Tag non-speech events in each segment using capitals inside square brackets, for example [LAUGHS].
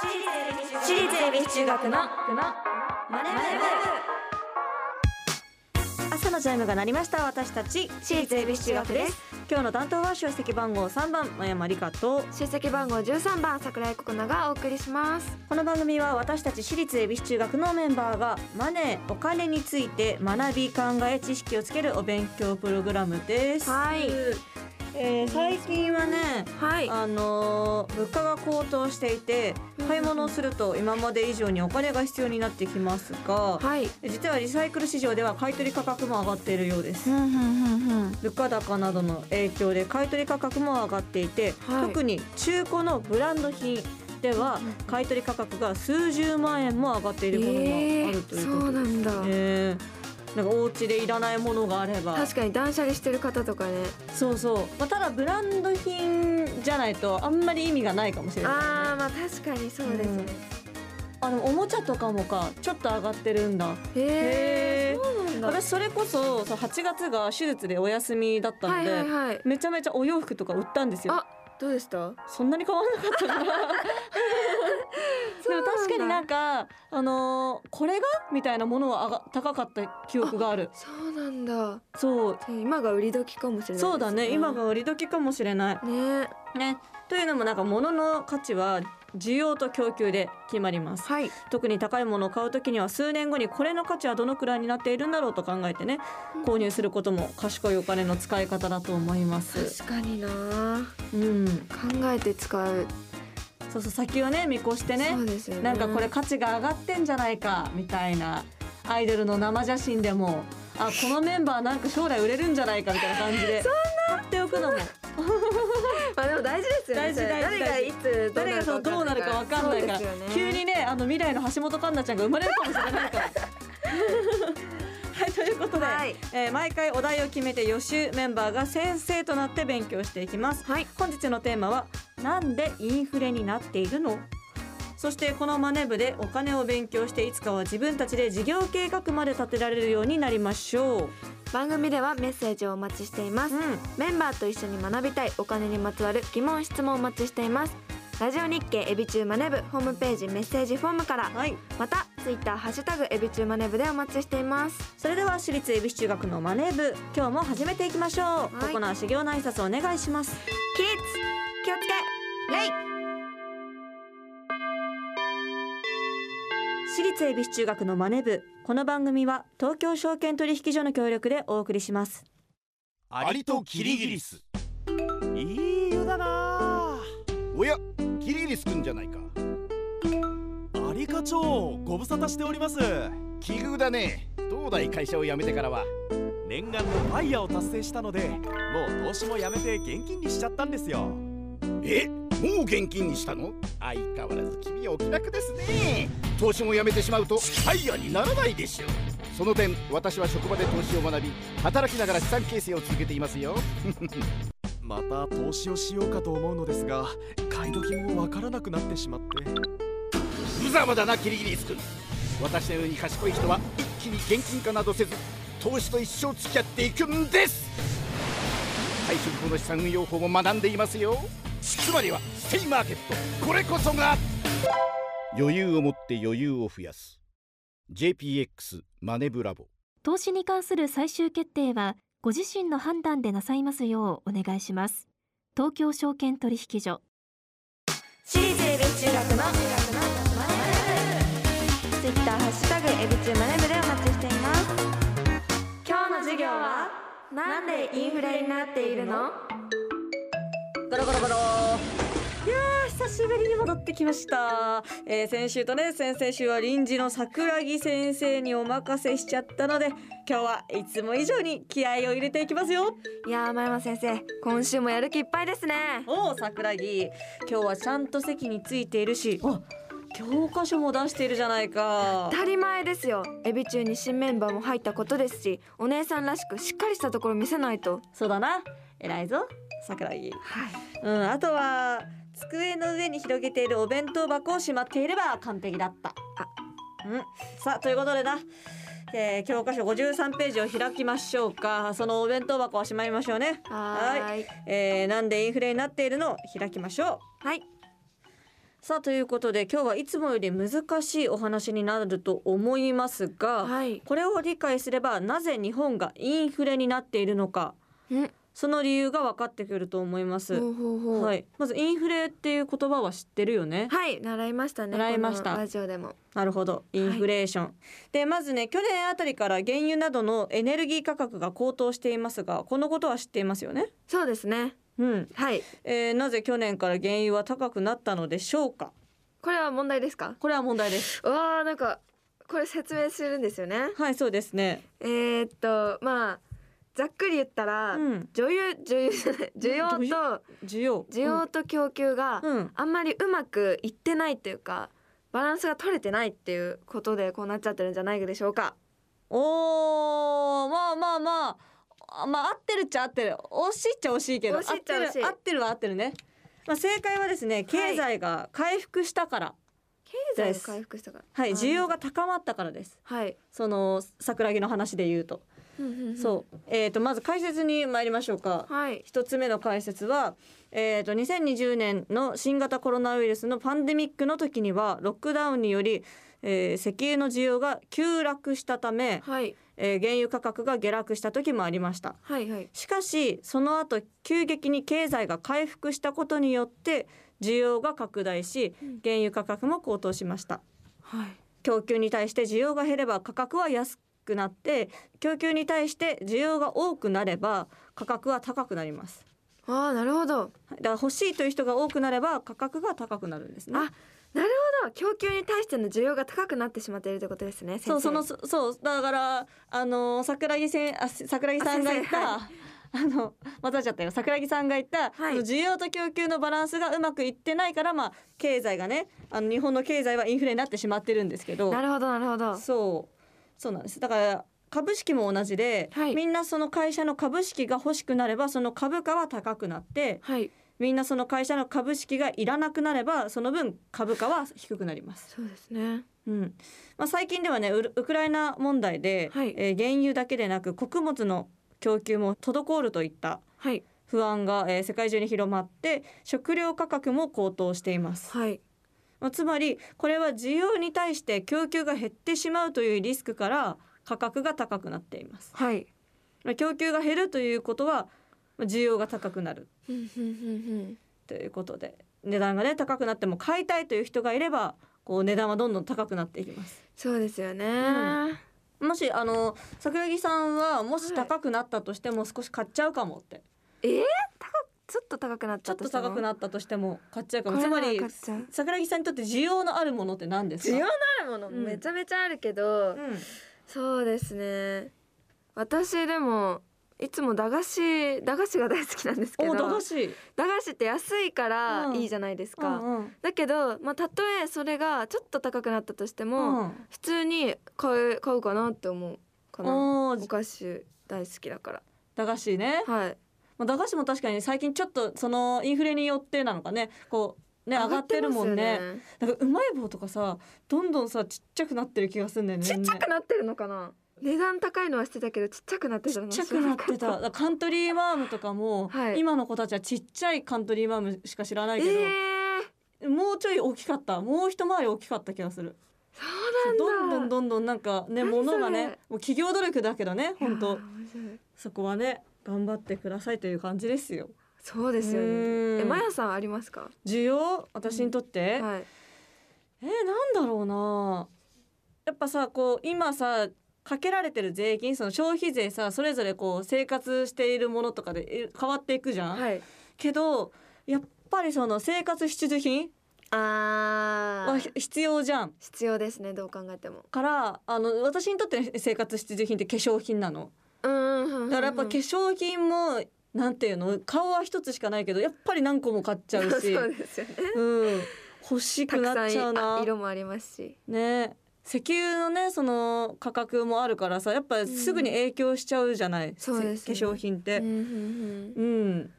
私立恵比寿中学のマネ朝のチャイムが鳴りました私たち。私立恵比寿中学です。今日の担当は出席番号3番真山理香と。出席番号13番桜井ココナがお送りします。この番組は私たち私立恵比寿中学のメンバーがマネーお金について学び考え知識をつけるお勉強プログラムです。はいえー最近はねはい。あのー物価が高騰していて買い物をすると今まで以上にお金が必要になってきますがはい。実はリサイクル市場では買取価格も上がっているようです。ふんふんふん物価高などの影響で買取価格も上がっていて、はい。特に中古のブランド品では買取価格が数十万円も上がっているものもあるということそうなんだ、え。ーなんかお家でいらないものがあれば。確かに断捨離してる方とかね。そうそう、まあ、ただブランド品じゃないとあんまり意味がないかもしれない、ね、あーまあ確かにそうですね、あのおもちゃとかもかちょっと上がってるんだ。へえへー。そうなんだ。私それこそそう8月が手術でお休みだったはいんで、はいはい。めちゃめちゃお洋服とか売ったんですよ。あどうでした？そんなに変わらなかったかな [LAUGHS] [LAUGHS] でも確かになんかあのーこれがみたいなものは上が高かった記憶がある。そうなんだ。そう。今が売り時かもしれないですそうだね。今が売り時かもしれない。ね。ね。というのもなんか物の価値は需要と供給で決まります。はい。特に高いものを買うときには数年後にこれの価値はどのくらいになっているんだろうと考えてね購入することも賢いお金の使い方だと思います。確かにな。うん、考えて使うそうそう先をね見越してねね。なんかこれ価値が上がってんじゃないかみたいなアイドルの生写真でもあこのメンバーなんか将来売れるんじゃないかみたいな感じで。[LAUGHS] 貼っておくのも。[LAUGHS] まあでも大事ですよね。大事大事誰がいつ誰がそうどうなるかわかんないから、ね。急にねあの未来の橋本環奈ちゃんが生まれるかもしれないから。[LAUGHS] はいということで、はい。えー毎回お題を決めて予習メンバーが先生となって勉強していきます。はい。本日のテーマはなんでインフレになっているの？そしてこのマネ部でお金を勉強していつかは自分たちで事業計画まで立てられるようになりましょ番組ではメッセージをお待ちしていますう。うん、メンバーと一緒に学びたいお金にまつわる疑問質問をお待ちしていますラジオ日経エビチューマネブホームページメッセージフォームからはい。またツイッターハッシュタグエビチューマネブでお待ちしていますそれでは私立恵比寿中学のマネ部今日も始めていきましょう。はいここの修行の挨拶お願いします。キッズ気をつけレイ。私立恵比寿中学のマネ部。この番組は東京証券取引所の協力でお送りします。アリとキリギリス。いい湯だな。おやキリギリスくんじゃないか。アリ課長ご無沙汰しております。奇遇だね。東大会社を辞めてからは。念願のファイヤーを達成したのでもう投資もやめて現金にしちゃったんですよ。え？もう現金にしたの？相変わらず君はお気楽ですね。投資も辞めてしまうとファイヤーにならないでしょう。その点私は職場で投資を学び働きながら資産形成を続けていますよ。[LAUGHS] また投資をしようかと思うのですが買い時もわからなくなってしまって。無様だなキリギリスくん私のように賢い人は一気に現金化などせず投資と一生付き合っていくんです。退職後の資産運用法も学んでいますよつまりはステイマーケット。これこそが。余裕を持って余裕を増やす。JPX マネブラボ。投資に関する最終決定はご自身の判断でなさいますようお願いします。東京証券取引所。私立エビ中学のツイッターハッシュタグエビチューマネブでお待ちしています今日の授業はなんでインフレになっているのゴロゴロゴロ。いやー久しぶりに戻ってきました、えー先週とね先々週は臨時の桜木先生にお任せしちゃったので今日はいつも以上に気合を入れていきますよ。いやー前山先生今週もやる気いっぱいですね。おお桜木。今日はちゃんと席についているしあ教科書も出しているじゃないか。当たり前ですよ。エビ中に新メンバーも入ったことですしお姉さんらしくしっかりしたところ見せないと。そうだな。偉いぞ桜木。はい。うんあとは机の上に広げているお弁当箱をしまっていれば完璧だった。うん。さあということでな。えー教科書53ページを開きましょうか。そのお弁当箱をしまいましょうね。はーい。えーなんでインフレになっているのを開きましょう。はい。さあということで今日はいつもより難しいお話になると思いますが、はい。これを理解すればなぜ日本がインフレになっているのか。うんその理由が分かってくると思います。ほうほうほう。はい、まずインフレっていう言葉は知ってるよね。はい。習いましたね習いました。ラジオでも。なるほど。インフレーション、でまずね去年あたりから原油などのエネルギー価格が高騰していますがこのことは知っていますよね？そうですね。うん、はい。えーなぜ去年から原油は高くなったのでしょうか？これは問題ですか？これは問題です。わあなんかこれ説明するんですよね。はいそうですね。えー、っとまあざっくり言ったら、うん、女優女優じゃない需要と需要。需要と供給がうん、あんまりうまくいってないっていうかバランスが取れてないっていうことでこうなっちゃってるんじゃないでしょうか。おーまあまあまああまあ合ってるっちゃ合ってる。惜しいっちゃ惜しいけど惜しいっちゃ惜しい。合ってる合ってるは合ってるね、まあ、正解はですね経済が回復したから。経済が回復したから。はい、需要が高まったからです。はい。その桜木の話で言うと、そう。えー、とまず解説に参りましょうか。はい。一つ目の解説は、えー、と2020年の新型コロナウイルスのパンデミックの時にはロックダウンにより、えー石油の需要が急落したため、はい。えー原油価格が下落した時もありました。はいはい。しかしその後急激に経済が回復したことによって需要が拡大しうん。原油価格も高騰しました。はい。供給に対して需要が減れば価格は安くなって供給に対して需要が多くなれば価格は高くなります。ああなるほど。はいだから欲しいという人が多くなれば価格が高くなるんですね。あなるほど。供給に対しての需要が高くなってしまっているということですねそうその先そそうだからあの桜木せんあ桜木さんが言った [LAUGHS] あの混ざっちゃったよ。桜木さんが言った、はい。需要と供給のバランスがうまくいってないからまあ経済がねあの日本の経済はインフレになってしまってるんですけど。生なるほどなるほど。そうそうなんです。だから株式も同じで、はい。みんなその会社の株式が欲しくなればその株価は高くなってはい。みんなその会社の株式がいらなくなればその分株価は低くなります。そうですね。うん。まあ、最近ではねウクライナ問題で、はい。えー原油だけでなく穀物の供給も滞るといったはい。不安が、えー世界中に広まって食料価格も高騰しています、はいまあ、つまりこれは需要に対して供給が減ってしまうというリスクから価格が高くなっています。はい。まあ供給が減るということはまあ需要が高くなる。ということで値段がね高くなっても買いたいという人がいればこう値段はどんどん高くなっていきます。そうですよね、もしあの桜木さんはもしはい高くなったとしても少し買っちゃうかもって、え？ー、高くちょっと高くなっちょっと高くっなったとしても買っちゃうかも。つまり桜木さんにとって需要のあるものって何ですか？需要のあるものうんめちゃめちゃあるけど、うん。そうですね。私でもいつも駄菓子駄菓子が大好きなんですけどお駄菓子。駄菓子って安いからうん。いいじゃないですか、うんうん。だけどまあたとえそれがちょっと高くなったとしても、うん。普通に買う買うかなって思うかな。お菓子大好きだから。駄菓子ね、はいまあ、駄菓子も確かに最近ちょっとそのインフレによってなのかねこうね上がってるもんね。ねなんかうまい棒とかさどんどんさちっちゃくなってる気がするんだよね。ちっちゃくなってるのかな？値段高いのはしてたけどちっちゃくなってたのちっちゃくなってた。カントリーマームとかも、はい。今の子たちはちっちゃいカントリーマームしか知らないけど、えー、もうちょい大きかった。もう一回り大きかった気がする。そうどなんだ。んどんどんどんなんかね何それ。物がねもう企業努力だけどね本当。そこはね頑張ってくださいという感じですよ。そうですようねん。えまやさんありますか？需要？私にとって、はい。えー、なんだろうな。やっぱさこう今さかけられてる税金その消費税さそれぞれこう生活しているものとかでえ変わっていくじゃん、はい。けどやっぱりその生活必需品あー。はひ必要じゃん。必要ですねどう考えても。からあの私にとっての生活必需品って化粧品なの。うんだからやっぱ化粧品もなんていうの顔は一つしかないけどやっぱり何個も買っちゃうし [LAUGHS] そうですよね。うん。欲しくなっちゃうな。色もありますし。ね。石油のねその価格もあるからさやっぱすぐに影響しちゃうじゃない、そうですね。化粧品って。うんうんうん。うん、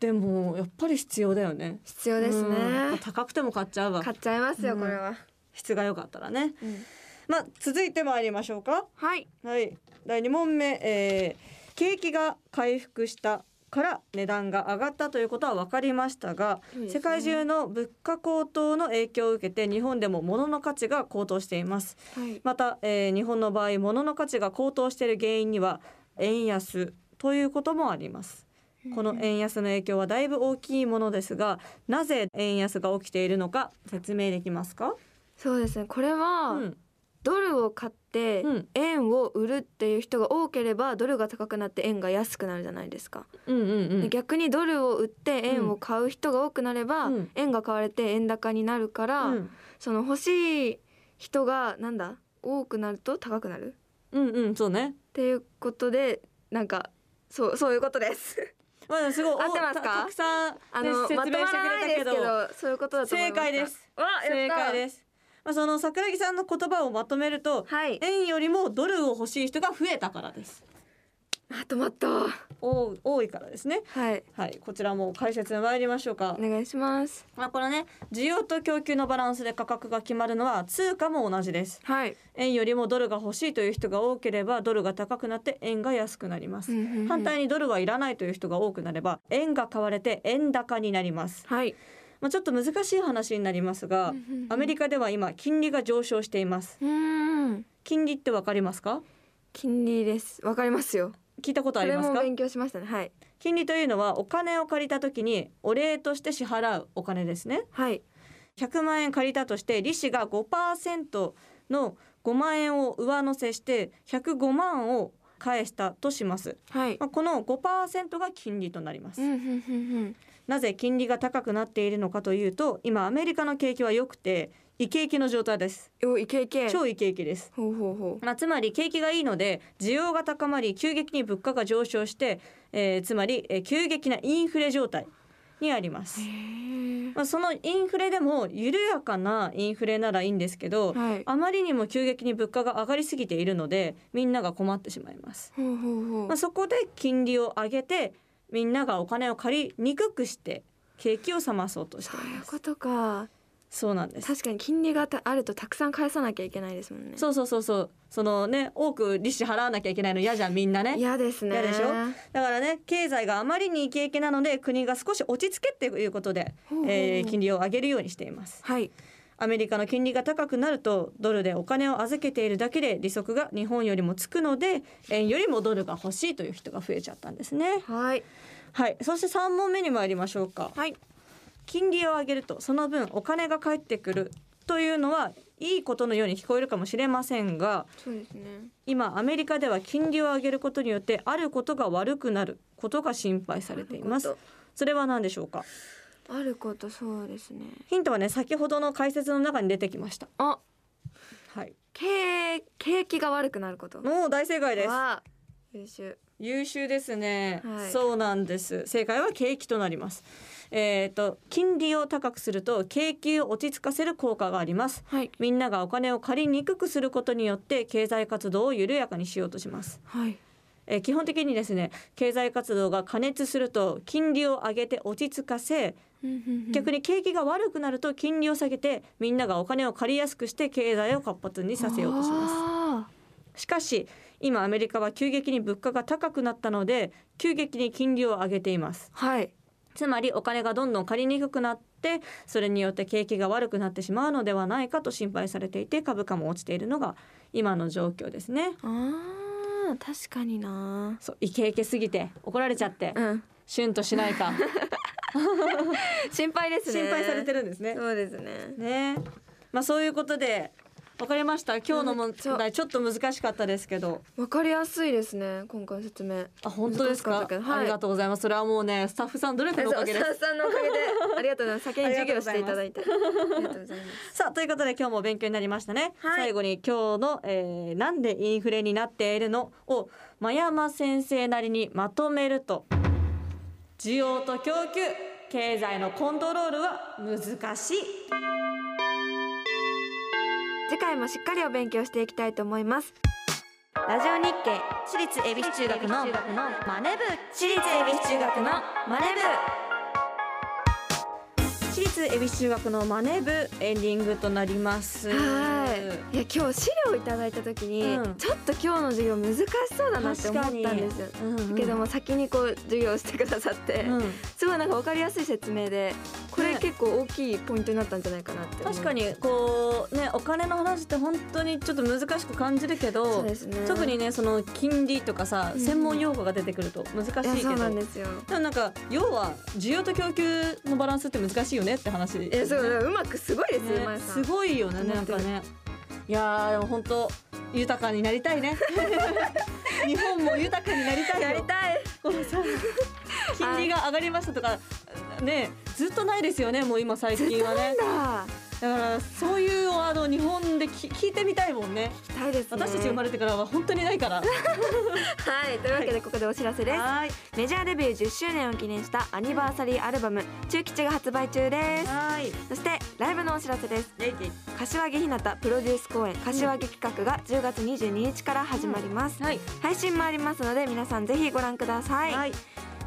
でもやっぱり必要だよね。必要ですね。ぱ高くても買っちゃうわ。買っちゃいますようん。これは。質が良かったらね。うんまあ続いて参りましょうか。はい。はい。第2問目、えー景気が回復したから値段が上がったということは分かりましたが、ね。世界中の物価高騰の影響を受けて日本でも物の価値が高騰しています。はい。また、えー日本の場合物の価値が高騰している原因には円安ということもあります。この円安の影響はだいぶ大きいものですがなぜ円安が起きているのか説明できますか、そうですね。これは、うんドルを買ってうん。円を売るっていう人が多ければドルが高くなって円が安くなるじゃないですか、うんうんうん。で逆にドルを売って円を買う人が多くなれば、うん。円が買われて円高になるから、うん。その欲しい人がなんだ？多くなると高くなる？うんうんそうね。っていうことでなんかそうそういうことです。[LAUGHS] まあすごい [LAUGHS] 合ってますか？たたくさん、ね、あの説明してらないですけたけどどそういうことだと思い正ました解です。わ正やった解ですまあその桜木さんの言葉をまとめるとはい。円よりもドルを欲しい人が増えたからです。まとまった。多多いからですね。はい。はい。こちらも解説に参りましょうか。お願いします。まあこのね需要と供給のバランスで価格が決まるのは通貨も同じです。はい。円よりもドルが欲しいという人が多ければドルが高くなって円が安くなります。反対にドルはいらないという人が多くなれば円が買われて円高になります。はいまあちょっと難しい話になりますがアメリカでは今金利が上昇しています。金利ってわかりますか？金利です。わかりますよ。聞いたことありますか？も勉強しましたね。はい。金利というのはお金を借りた時にお礼として支払うお金ですね。はい。100万円借りたとして利子が5%の5万円を上乗せして105万を返したとします、はい。まあ、この5%が金利となります、なぜ金利が高くなっているのかというと今アメリカの景気は良くてイケイケの状態です。うんおいけいけ超イケイケです。ほうほうほまあ、つまり景気がいいので需要が高まり急激に物価が上昇して、えーつまり、えー急激なインフレ状態にあります。まあ、そのインフレでも緩やかなインフレならいいんですけど、はい。あまりにも急激に物価が上がりすぎているのでみんなが困ってしまいます。ほうほうほう。まあ、そこで金利を上げてみんながお金を借りにくくして景気を冷まそうとしています。そういうことかそうなんです。確かに金利がたあるとたくさん返さなきゃいけないですもんねそうそうそうそうそのね多く利子払わなきゃいけないの嫌じゃんみんなね。嫌ですね嫌でしょ？だからね経済があまりにイケイケなので国が少し落ち着けっていうことで、えー金利を上げるようにしています。はいアメリカの金利が高くなるとドルでお金を預けているだけで利息が日本よりもつくので円よりもドルが欲しいという人が増えちゃったんですね。はい。はい、そして3問目に参りましょうか。はい。金利を上げるとその分お金が返ってくるというのはいいことのように聞こえるかもしれませんがそうですね。今アメリカでは金利を上げることによってあることが悪くなることが心配されています。それは何でしょうか？あることそうですね。ヒントはね先ほどの解説の中に出てきました。あ。はい。景景気が悪くなること。もう大正解です。は優秀。優秀ですね、はい。そうなんです。正解は景気となります。えっ、と金利を高くすると景気を落ち着かせる効果があります。はい。みんながお金を借りにくくすることによって経済活動を緩やかにしようとします。はいえー基本的にですね経済活動が過熱すると金利を上げて落ち着かせ逆にに景気が悪くなると金利を下げてみんながお金を借りやすくして経済を活発にさせようとします。しかし今アメリカは急激に物価が高くなったので急激に金利を上げています。はい。つまりお金がどんどん借りにくくなってそれによって景気が悪くなってしまうのではないかと心配されていて株価も落ちているのが今の状況ですね。あー確かにな。そうイケイケすぎて怒られちゃってうん。シュンとしないか。[LAUGHS] 心配ですね。心配されてるんですね。そうですね。ね。まあそういうことでわかりました。今日の問題ちょっと難しかったですけど。わかりやすいですね今回説明。あ本当ですか？はい。ありがとうございます。それはもうねスタッフさん努力のおかげです。スタッフさんのおかげでありがとうございます。[LAUGHS] 先に授業していただいて。ありがとうございます。さあということで今日も勉強になりましたね、はい。最後に今日の、えーなんでインフレになっているのを真山先生なりにまとめると。需要と供給経済のコントロールは難しい次回もしっかりお勉強していきたいと思います。ラジオ日経私立恵比寿中学のマネ部。私立恵比寿中学のマネ部。私立恵比寿中学のマネ部。エンディングとなります。はい。いや今日資料いただいた時に、うん。ちょっと今日の授業難しそうだなって思ったんですよ。うんうんけども先にこう授業をしてくださって、うん。すごいなんか分かりやすい説明でこれね結構大きいポイントになったんじゃないかなって確かにこうねお金の話って本当にちょっと難しく感じるけそどうですね。特にねその金利とかさうん。専門用語が出てくると難しいけど、いやそうなんですよ。でもなんか要は需要と供給のバランスって難しいよねって話、ね、えそううまくすごいですよ、今井さん。すごいよねなんかね。いやーでも本当豊かになりたいね。[LAUGHS] 日本も豊かになりたいよ。やりたい。このさ金利が上がりましたとかねずっとないですよねもう今最近はね。だ。だからそういうあの日本でき聞いてみたいもんね。聞きたいですね。私たち生まれてからは本当にないから。はいというわけでここでお知らせです、はい。メジャーデビュー10周年を記念したアニバーサリーアルバム中吉が発売中です。はい。そしてライブのお知らせです。柏木ひなたプロデュース公演柏木企画が10月22日から始まります、はい。配信もありますので皆さんぜひご覧ください、はい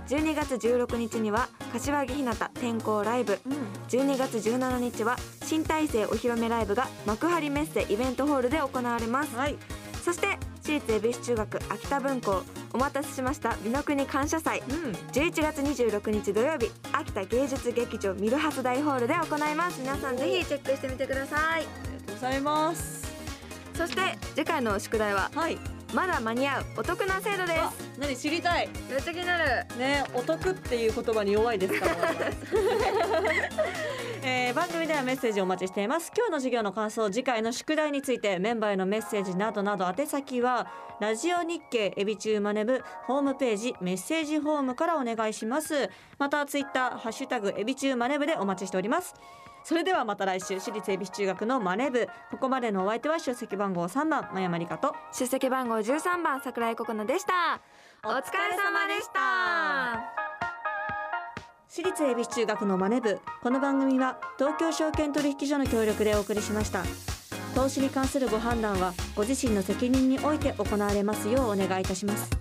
12月16日には柏木ひなた天候ライブ。うん。12月17日は新体制お披露目ライブが幕張メッセイベントホールで行われます。はい。そして私立恵比寿中学秋田分校お待たせしました美濃国感謝祭。うん。11月26日土曜日秋田芸術劇場ミルハス大ホールで行います。皆さんぜひチェックしてみてください。ありがとうございます。そして次回の宿題ははいまだ間に合うお得な制度であす何知りたい。めっちゃ気になる。ねお得っていう言葉に弱いですから [LAUGHS] えー番組ではメッセージをお待ちしています。今日の授業の感想次回の宿題についてメンバーへのメッセージなどなど宛先はラジオ日経エビチューマネブホームページメッセージフォームからお願いします。またツイッターハッシュタグエビチューマネブでお待ちしておりますそれではまた来週私立恵比寿中学のマネ部。ここまでのお相手は出席番号3番真山理香と。出席番号13番桜井ココナでした。お疲れ様でした。私立恵比寿中学のマネ部。この番組は東京証券取引所の協力でお送りしました。投資に関するご判断はご自身の責任において行われますようお願いいたします